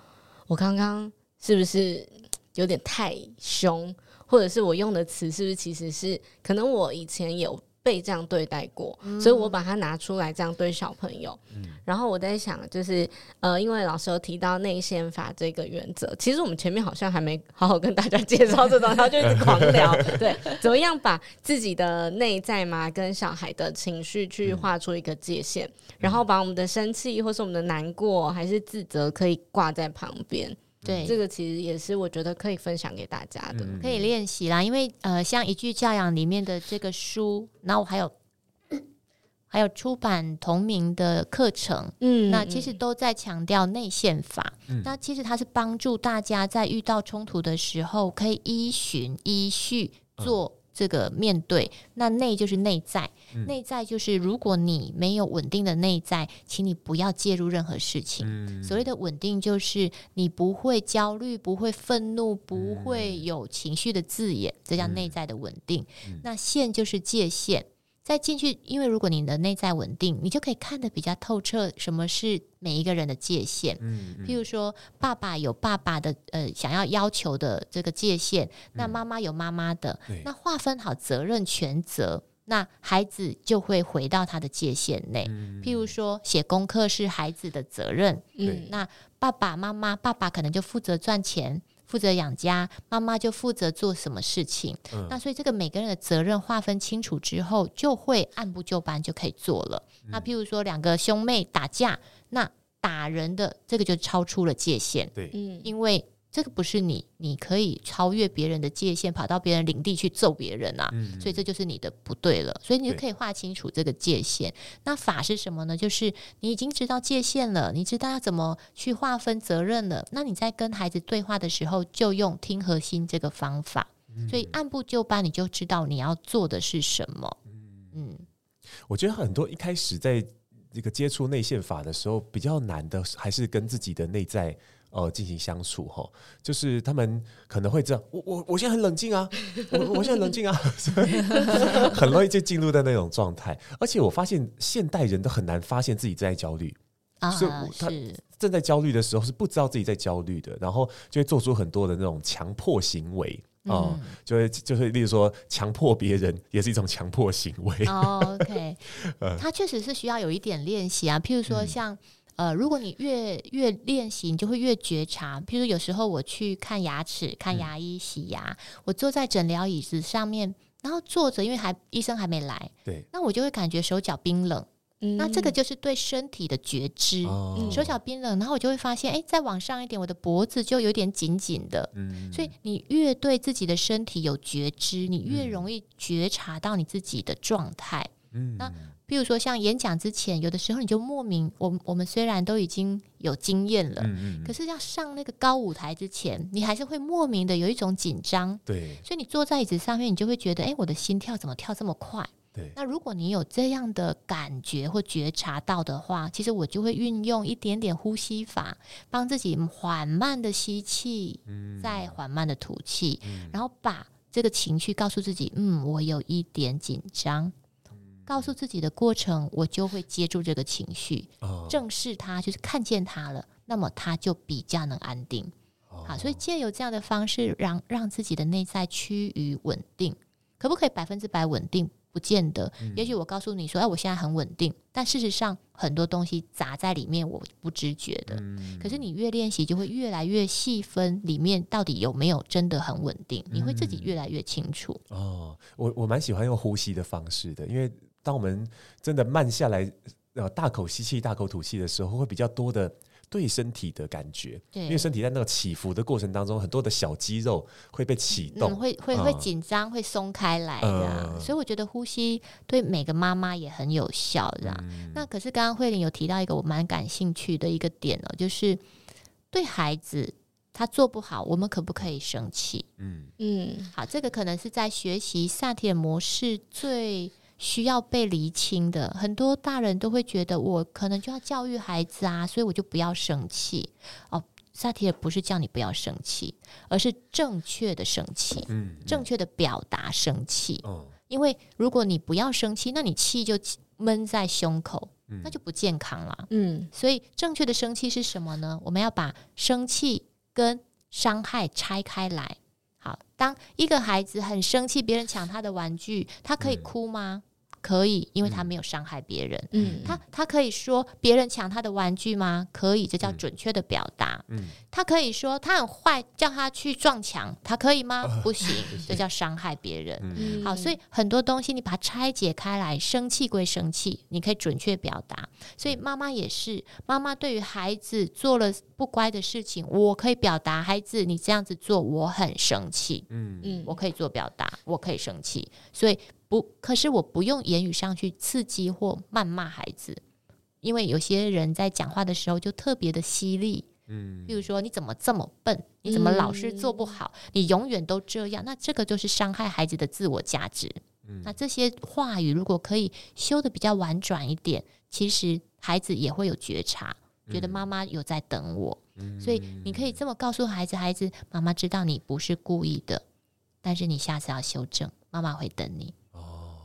我刚刚是不是有点太凶？”或者是我用的词是不是其实是可能我以前有被这样对待过，嗯、所以我把它拿出来这样对小朋友。嗯、然后我在想，就是呃，因为老师有提到内宪法这个原则，其实我们前面好像还没好好跟大家介绍这种，然后就一直狂聊，对，怎么样把自己的内在嘛跟小孩的情绪去画出一个界限，嗯、然后把我们的生气或是我们的难过还是自责可以挂在旁边。对，这个其实也是我觉得可以分享给大家的，可以练习啦。因为呃，像一句教养里面的这个书，然后还有还有出版同名的课程，嗯，那其实都在强调内宪法。嗯，那其实它是帮助大家在遇到冲突的时候，可以依循依序做。这个面对，那内就是内在，嗯、内在就是如果你没有稳定的内在，请你不要介入任何事情。嗯、所谓的稳定，就是你不会焦虑，不会愤怒，不会有情绪的字眼，这叫内在的稳定。嗯、那线就是界限。再进去，因为如果你的内在稳定，你就可以看得比较透彻，什么是每一个人的界限。嗯，嗯，譬如说，爸爸有爸爸的呃想要要求的这个界限，那妈妈有妈妈的，嗯、那划分好责任权责，那孩子就会回到他的界限内。嗯、譬如说，写功课是孩子的责任，嗯，那爸爸妈妈，爸爸可能就负责赚钱。负责养家，妈妈就负责做什么事情。嗯、那所以这个每个人的责任划分清楚之后，就会按部就班就可以做了。嗯、那譬如说两个兄妹打架，那打人的这个就超出了界限。对，嗯，因为。这个不是你，你可以超越别人的界限，跑到别人领地去揍别人啊！嗯、所以这就是你的不对了。所以你就可以划清楚这个界限。那法是什么呢？就是你已经知道界限了，你知道要怎么去划分责任了。那你在跟孩子对话的时候，就用听核心这个方法。嗯、所以按部就班，你就知道你要做的是什么。嗯，我觉得很多一开始在这个接触内线法的时候，比较难的还是跟自己的内在。呃，进行相处哈，就是他们可能会这样，我我我现在很冷静啊，我我现在冷静啊，很容易就进入到那种状态。而且我发现现代人都很难发现自己正在焦虑啊，所以他正在焦虑的时候是不知道自己在焦虑的，然后就会做出很多的那种强迫行为啊，嗯、就会就会例如说强迫别人也是一种强迫行为。哦、OK，呃，他确实是需要有一点练习啊，譬如说像。嗯呃，如果你越越练习，你就会越觉察。譬如有时候我去看牙齿、看牙医洗牙，嗯、我坐在诊疗椅子上面，然后坐着，因为还医生还没来，对，那我就会感觉手脚冰冷。嗯、那这个就是对身体的觉知，哦、手脚冰冷，然后我就会发现，哎，再往上一点，我的脖子就有点紧紧的。嗯，所以你越对自己的身体有觉知，你越容易觉察到你自己的状态。嗯，那。比如说，像演讲之前，有的时候你就莫名，我我们虽然都已经有经验了，嗯嗯，可是要上那个高舞台之前，你还是会莫名的有一种紧张。对，所以你坐在椅子上面，你就会觉得，哎，我的心跳怎么跳这么快？对。那如果你有这样的感觉或觉察到的话，其实我就会运用一点点呼吸法，帮自己缓慢的吸气，嗯，再缓慢的吐气，嗯，然后把这个情绪告诉自己，嗯，我有一点紧张。告诉自己的过程，我就会接住这个情绪，哦、正视它，就是看见它了，那么它就比较能安定。哦、好，所以借由这样的方式让，让让自己的内在趋于稳定，可不可以百分之百稳定？不见得。嗯、也许我告诉你说，哎，我现在很稳定，但事实上很多东西砸在里面，我不知觉的。嗯、可是你越练习，就会越来越细分里面到底有没有真的很稳定，你会自己越来越清楚。嗯、哦，我我蛮喜欢用呼吸的方式的，因为。当我们真的慢下来，呃，大口吸气、大口吐气的时候，会比较多的对身体的感觉。对，因为身体在那个起伏的过程当中，很多的小肌肉会被启动，嗯、会会会紧张，嗯、会松开来的。嗯、所以我觉得呼吸对每个妈妈也很有效的。嗯、那可是刚刚慧玲有提到一个我蛮感兴趣的一个点哦，就是对孩子。他做不好，我们可不可以生气？嗯嗯，好，这个可能是在学习萨提尔模式最需要被厘清的。很多大人都会觉得，我可能就要教育孩子啊，所以我就不要生气。哦，萨提尔不是叫你不要生气，而是正确的生气，嗯，正确的表达生气。哦，因为如果你不要生气，那你气就闷在胸口，那就不健康了。嗯，所以正确的生气是什么呢？我们要把生气跟伤害拆开来。好，当一个孩子很生气，别人抢他的玩具，他可以哭吗？可以，因为他没有伤害别人。嗯，他他可以说别人抢他的玩具吗？可以，这叫准确的表达。嗯，他可以说他很坏，叫他去撞墙，他可以吗？不行，这叫伤害别人。嗯好，所以很多东西你把它拆解开来，生气归生气，你可以准确表达。所以妈妈也是，妈妈对于孩子做了不乖的事情，我可以表达，孩子你这样子做，我很生气。嗯嗯，我可以做表达，我可以生气，所以不，可是我不用言语上去刺激或谩骂孩子，因为有些人在讲话的时候就特别的犀利，嗯，比如说你怎么这么笨，你怎么老是做不好，你永远都这样，那这个就是伤害孩子的自我价值。那这些话语如果可以修的比较婉转一点，其实孩子也会有觉察，觉得妈妈有在等我，所以你可以这么告诉孩子：孩子，妈妈知道你不是故意的，但是你下次要修正，妈妈会等你。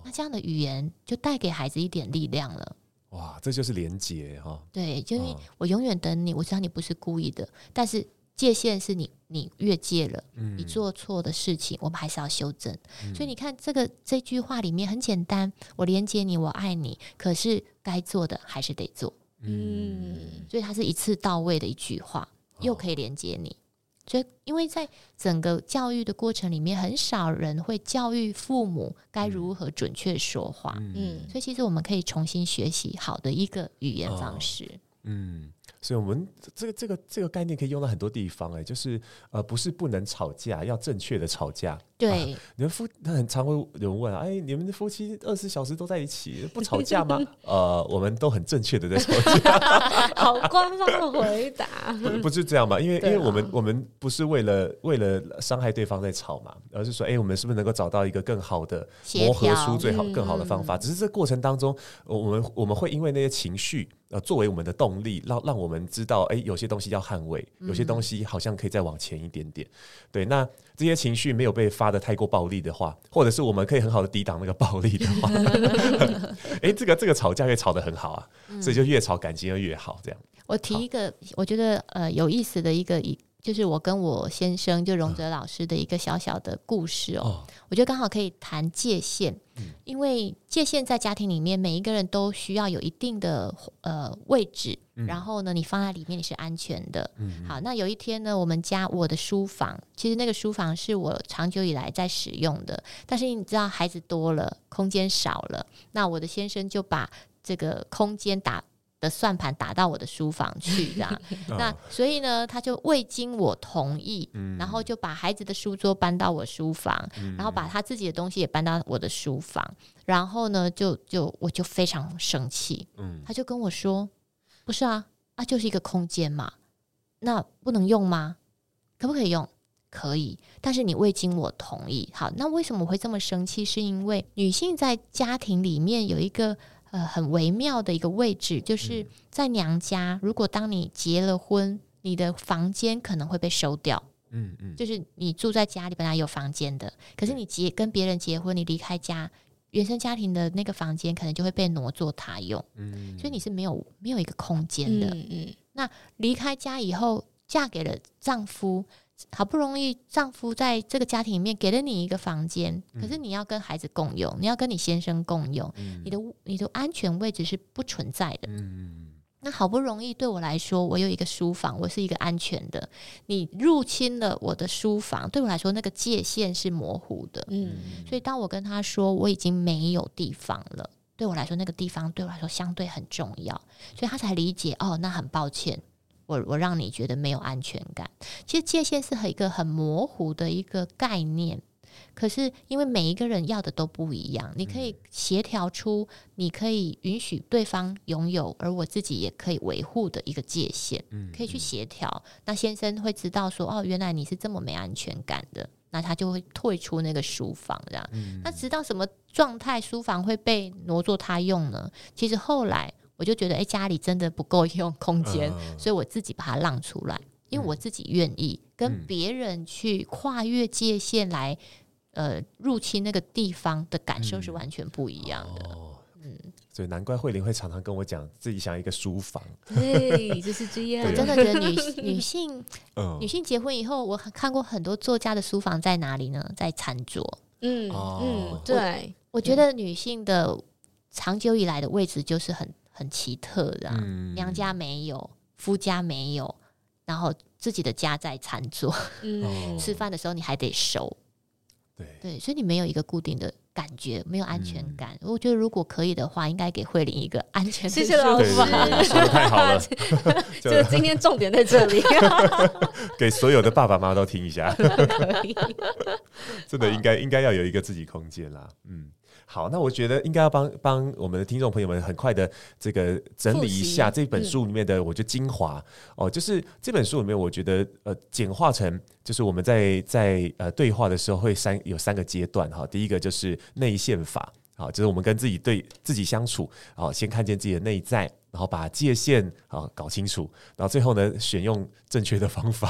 哦，那这样的语言就带给孩子一点力量了。哇，这就是连接哈。对，就因为哦我永远等你，我知道你不是故意的，但是界限是你你越界了，嗯你做错的事情，我们还是要修正。所以你看，这个这句话里面很简单，我连接你，我爱你，可是该做的还是得做。嗯，所以它是一次到位的一句话，又可以连接你。所以，因为在整个教育的过程里面，很少人会教育父母该如何准确说话。嗯，所以，其实我们可以重新学习好的一个语言方式。嗯，所以我们这个这个这个概念可以用到很多地方哎，就是呃，不是不能吵架，要正确的吵架。对，啊、你们夫那很常会有人问啊，哎，你们的夫妻二十四小时都在一起，不吵架吗？呃，我们都很正确的在吵架。好官方的回答，不不是这样吧？因为、啊因为我们我们不是为了为了伤害对方在吵嘛，而是说，哎，我们是不是能够找到一个更好的磨合出最好更好的方法？只是这过程当中，我们我们会因为那些情绪呃作为我们的动力，让让我们知道，哎，有些东西要捍卫，有些东西好像可以再往前一点点。对，那这些情绪没有被发的太过暴力的话，或者是我们可以很好的抵挡那个暴力的话，哎，这个这个吵架越吵得很好啊，所以就越吵感情就越好，这样。我提一个我觉得呃有意思的一个一，就是我跟我先生就荣哲老师的一个小小的故事哦，哦我觉得刚好可以谈界限，因为界限在家庭里面每一个人都需要有一定的呃位置，然后呢，你放在里面你是安全的。好，那有一天呢，我们家我的书房，其实那个书房是我长久以来在使用的，但是你知道孩子多了，空间少了，那我的先生就把这个空间打。的算盘打到我的书房去，这样，那所以呢，他就未经我同意，然后就把孩子的书桌搬到我书房，然后把他自己的东西也搬到我的书房，然后呢，就就我就非常生气，嗯他就跟我说：“不是啊，啊就是一个空间嘛，那不能用吗？可不可以用？可以，但是你未经我同意。好，那为什么我会这么生气？是因为女性在家庭里面有一个。”呃，很微妙的一个位置，就是在娘家。如果当你结了婚，你的房间可能会被收掉。嗯嗯，就是你住在家里本来有房间的，可是你结跟别人结婚，你离开家，原生家庭的那个房间可能就会被挪作他用。嗯，所以你是没有没有一个空间的。嗯嗯，那离开家以后，嫁给了丈夫。好不容易，丈夫在这个家庭里面给了你一个房间，可是你要跟孩子共用，你要跟你先生共用，你的你的安全位置是不存在的。那好不容易对我来说，我有一个书房，我是一个安全的。你入侵了我的书房，对我来说那个界限是模糊的。嗯，所以当我跟他说我已经没有地方了，对我来说那个地方对我来说相对很重要，所以他才理解。哦，那很抱歉。我我让你觉得没有安全感，其实界限是很一个很模糊的一个概念，可是因为每一个人要的都不一样，你可以协调出你可以允许对方拥有，而我自己也可以维护的一个界限，可以去协调。那先生会知道说，哦，原来你是这么没安全感的，那他就会退出那个书房，这样。那直到什么状态书房会被挪作他用呢？其实后来我就觉得，哎，家里真的不够用空间，所以我自己把它让出来。因为我自己愿意跟别人去跨越界限来，呃，入侵那个地方的感受是完全不一样的。嗯，所以难怪慧玲会常常跟我讲自己想要一个书房。对，就是这样。我真的觉得女女性，女性结婚以后，我看过很多作家的书房在哪里呢？在餐桌。嗯嗯，对。我觉得女性的长久以来的位置就是很很奇特的，娘家没有，夫家没有。然后自己的家在餐桌，嗯，吃饭的时候你还得收，对对，所以你没有一个固定的感觉，没有安全感。嗯、我觉得如果可以的话，应该给慧玲一个安全的。谢谢老师，说的太好了，就今天重点在这里，给所有的爸爸妈妈都听一下，真的应该应该要有一个自己空间啦，嗯。好，那我觉得应该要帮帮我们的听众朋友们很快的这个整理一下这本书里面的，我觉得精华、嗯、哦，就是这本书里面，我觉得呃简化成就是我们在在呃对话的时候会三有三个阶段哈，第一个就是内线法，好，就是我们跟自己对自己相处，好，先看见自己的内在。然后把界限啊搞清楚，然后最后呢，选用正确的方法，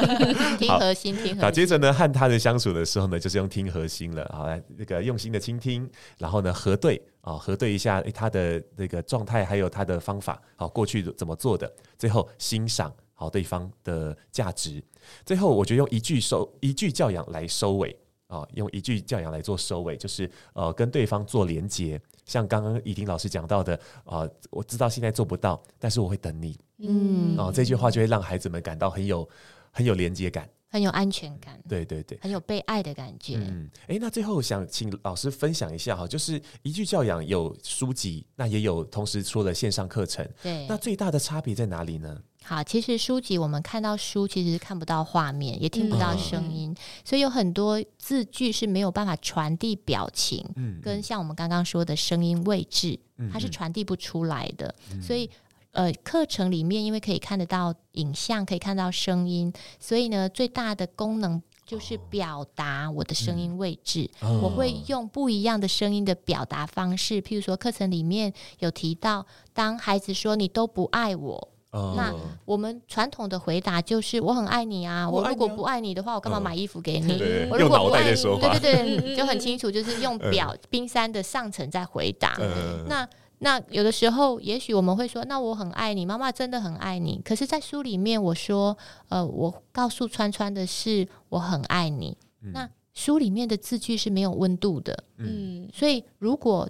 听核心，听核心。好，接着呢，和他人相处的时候呢，就是用听核心了。好，来那个用心的倾听，然后呢，核对啊，核对一下他的那个状态，还有他的方法，好，过去怎么做的。最后欣赏好对方的价值。最后，我觉得用一句收一句教养来收尾啊，用一句教养来做收尾，就是呃，跟对方做连结。像刚刚怡婷老师讲到的，啊、呃，我知道现在做不到，但是我会等你。嗯，啊、呃，这句话就会让孩子们感到很有很有连接感，很有安全感。对对对，很有被爱的感觉。嗯，哎，那最后想请老师分享一下哈，就是一句教养有书籍，那也有同时说了线上课程。对，那最大的差别在哪里呢？好，其实书籍我们看到书，其实是看不到画面，也听不到声音，嗯、所以有很多字句是没有办法传递表情，嗯，跟像我们刚刚说的声音位置，嗯、它是传递不出来的。嗯、所以，呃，课程里面因为可以看得到影像，可以看到声音，所以呢，最大的功能就是表达我的声音位置。哦、我会用不一样的声音的表达方式，譬如说，课程里面有提到，当孩子说“你都不爱我”。那我们传统的回答就是我很爱你啊，我如果不爱你的话，我干嘛买衣服给你？我如果不爱你，对对对，就很清楚，就是用表冰山的上层在回答。那那有的时候，也许我们会说，那我很爱你，妈妈真的很爱你。可是，在书里面我说，呃，我告诉川川的是我很爱你。那书里面的字句是没有温度的，嗯，所以如果。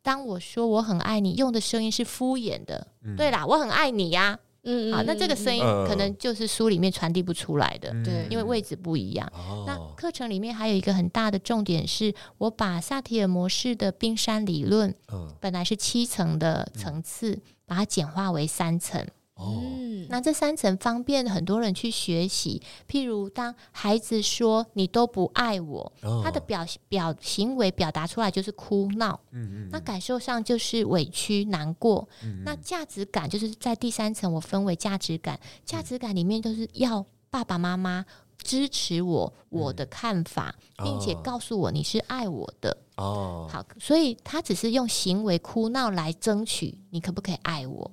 当我说我很爱你，用的声音是敷衍的。嗯、对啦，我很爱你呀、啊。嗯，好，那这个声音可能就是书里面传递不出来的。对、嗯，因为位置不一样。哦、那课程里面还有一个很大的重点是，我把萨提尔模式的冰山理论，哦、本来是七层的层次，嗯、把它简化为三层。哦，那这三层方便很多人去学习。譬如，当孩子说“你都不爱我”，哦、他的表表行为表达出来就是哭闹。嗯嗯，那感受上就是委屈、难过。嗯嗯，那价值感就是在第三层，我分为价值感。价值感里面就是要爸爸妈妈支持我我的看法，嗯、并且告诉我你是爱我的。哦，好，所以他只是用行为哭闹来争取你可不可以爱我。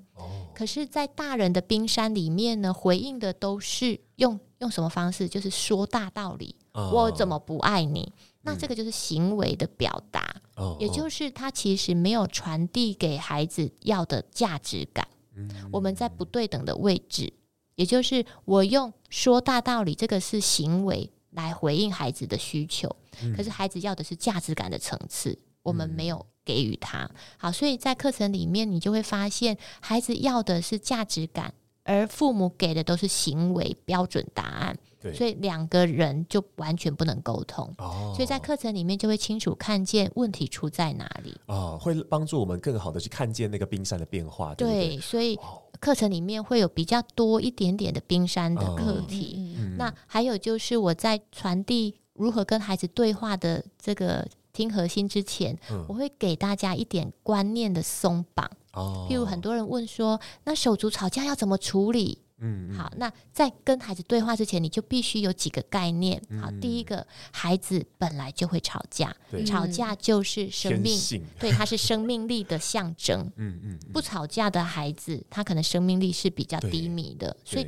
可是，在大人的冰山里面呢，回应的都是用用什么方式？就是说大道理。哦、我怎么不爱你？那这个就是行为的表达，嗯、也就是他其实没有传递给孩子要的价值感。嗯、我们在不对等的位置，也就是我用说大道理，这个是行为来回应孩子的需求。嗯、可是孩子要的是价值感的层次，我们没有。给予他好，所以在课程里面，你就会发现孩子要的是价值感，而父母给的都是行为标准答案。对所以两个人就完全不能沟通。哦，所以在课程里面就会清楚看见问题出在哪里。哦，会帮助我们更好的去看见那个冰山的变化。对，对，对，所以课程里面会有比较多一点点的冰山的课题。哦、那还有就是我在传递如何跟孩子对话的这个听核心之前，嗯、我会给大家一点观念的松绑。哦，譬如很多人问说，那手足吵架要怎么处理？嗯，好，那在跟孩子对话之前，你就必须有几个概念。好，第一个，孩子本来就会吵架，吵架就是生命，对，它是生命力的象征。嗯嗯，不吵架的孩子，他可能生命力是比较低迷的。所以，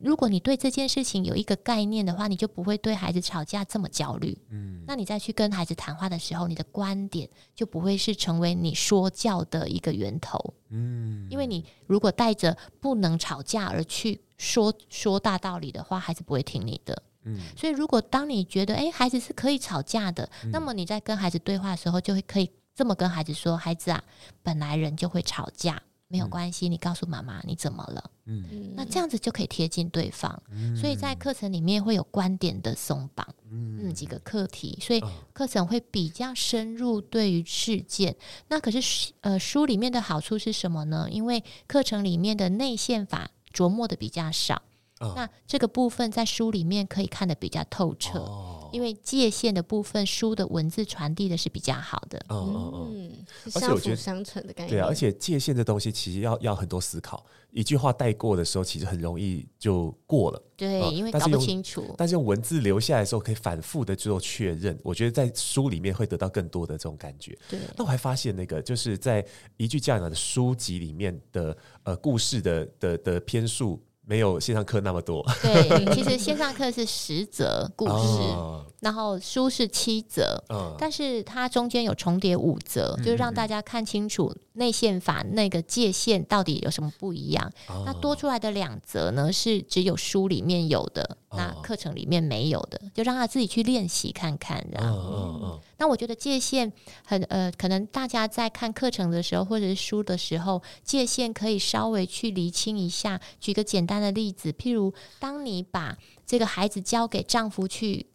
如果你对这件事情有一个概念的话，你就不会对孩子吵架这么焦虑。嗯，那你再去跟孩子谈话的时候，你的观点就不会是成为你说教的一个源头。嗯，因为你如果带着不能吵架而去说说大道理的话，孩子不会听你的。嗯，所以如果当你觉得诶，孩子是可以吵架的，嗯，那么你在跟孩子对话的时候，就会可以这么跟孩子说：孩子啊，本来人就会吵架。没有关系，你告诉妈妈你怎么了？嗯，那这样子就可以贴近对方。嗯，所以在课程里面会有观点的松绑，嗯，几个课题，所以课程会比较深入对于事件。那可是呃，书里面的好处是什么呢？因为课程里面的内线法琢磨的比较少，那这个部分在书里面可以看得比较透彻。哦因为界限的部分，书的文字传递的是比较好的。嗯嗯嗯，相辅相成的感觉。对啊，而且界限的东西其实要要很多思考，一句话带过的时候，其实很容易就过了。对，因为搞不清楚。但是，但是用文字留下来的时候，可以反复的做确认。我觉得在书里面会得到更多的这种感觉。对。那我还发现那个，就是在一句教养的书籍里面的呃故事的的的篇数。没有线上课那么多。对，其实线上课是十则故事，哦、然后书是七则，嗯、但是它中间有重叠五则，嗯、就是让大家看清楚内线法那个界限到底有什么不一样。哦、那多出来的两则呢，是只有书里面有的，哦、那课程里面没有的，就让他自己去练习看看。然后，哦哦、那我觉得界限很呃，可能大家在看课程的时候或者是书的时候，界限可以稍微去厘清一下。举个简单的例子，譬如当你把这个孩子交给丈夫去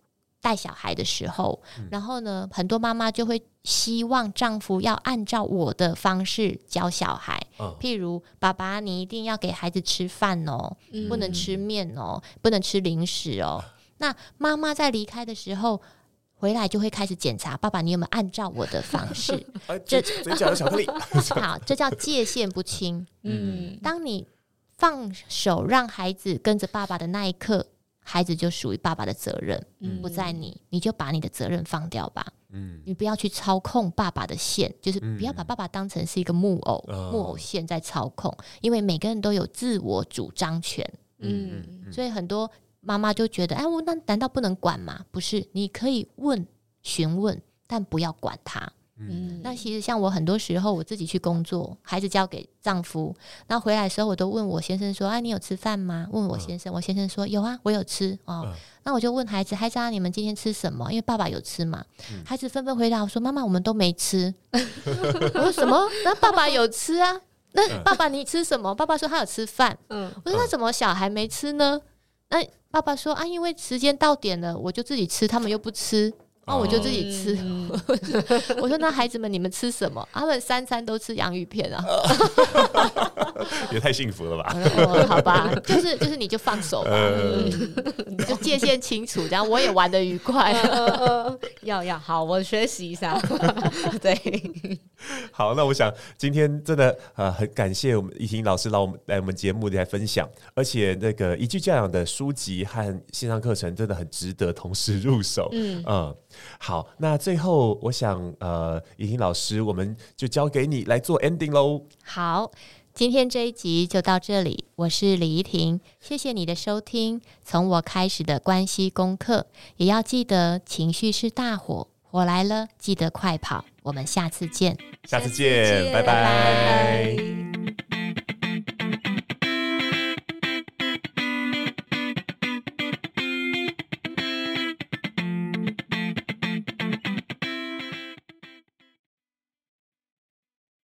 带小孩的时候，嗯、然后呢，很多妈妈就会希望丈夫要按照我的方式教小孩。哦、譬如爸爸，你一定要给孩子吃饭哦，嗯、不能吃面哦，不能吃零食哦。啊、那妈妈在离开的时候回来就会开始检查，爸爸你有没有按照我的方式？这嘴角的巧克力，好，这叫界限不清。嗯，当你。放手让孩子跟着爸爸的那一刻，孩子就属于爸爸的责任，嗯、不在你，你就把你的责任放掉吧。嗯，你不要去操控爸爸的线，就是不要把爸爸当成是一个木偶，嗯、木偶线在操控。因为每个人都有自我主张权。嗯，所以很多妈妈就觉得，哎，我那难道不能管吗？不是，你可以问询问，但不要管他。嗯，那其实像我很多时候我自己去工作，孩子交给丈夫，那回来的时候我都问我先生说：“哎、啊，你有吃饭吗？”问我先生，我先生说：“有啊，我有吃哦。嗯”那我就问孩子：“孩子啊，你们今天吃什么？”因为爸爸有吃嘛。嗯、孩子纷纷回答我说：“妈妈，我们都没吃。”我说：“什么？那爸爸有吃啊？那爸爸你吃什么？”爸爸说：“他有吃饭。”嗯，我说：“那怎么小孩没吃呢？”那爸爸说：“啊，因为时间到点了，我就自己吃，他们又不吃。”那我就自己吃。嗯、我说：“那孩子们，你们吃什么？他们三餐都吃洋芋片啊，也太幸福了吧？哦、好吧，就是就是，你就放手吧，就界限清楚，这样我也玩的愉快。要要好，我学习一下。对，好，那我想今天真的呃很感谢我们怡婷老师来我们来我们节目来分享，而且那个一句教养的书籍和线上课程真的很值得同时入手。嗯嗯。好，那最后我想，呃，怡婷老师，我们就交给你来做 ending 喽。好，今天这一集就到这里，我是李怡婷，谢谢你的收听。从我开始的关系功课，也要记得情绪是大火，火来了记得快跑。我们下次见，下次见，拜拜。拜拜。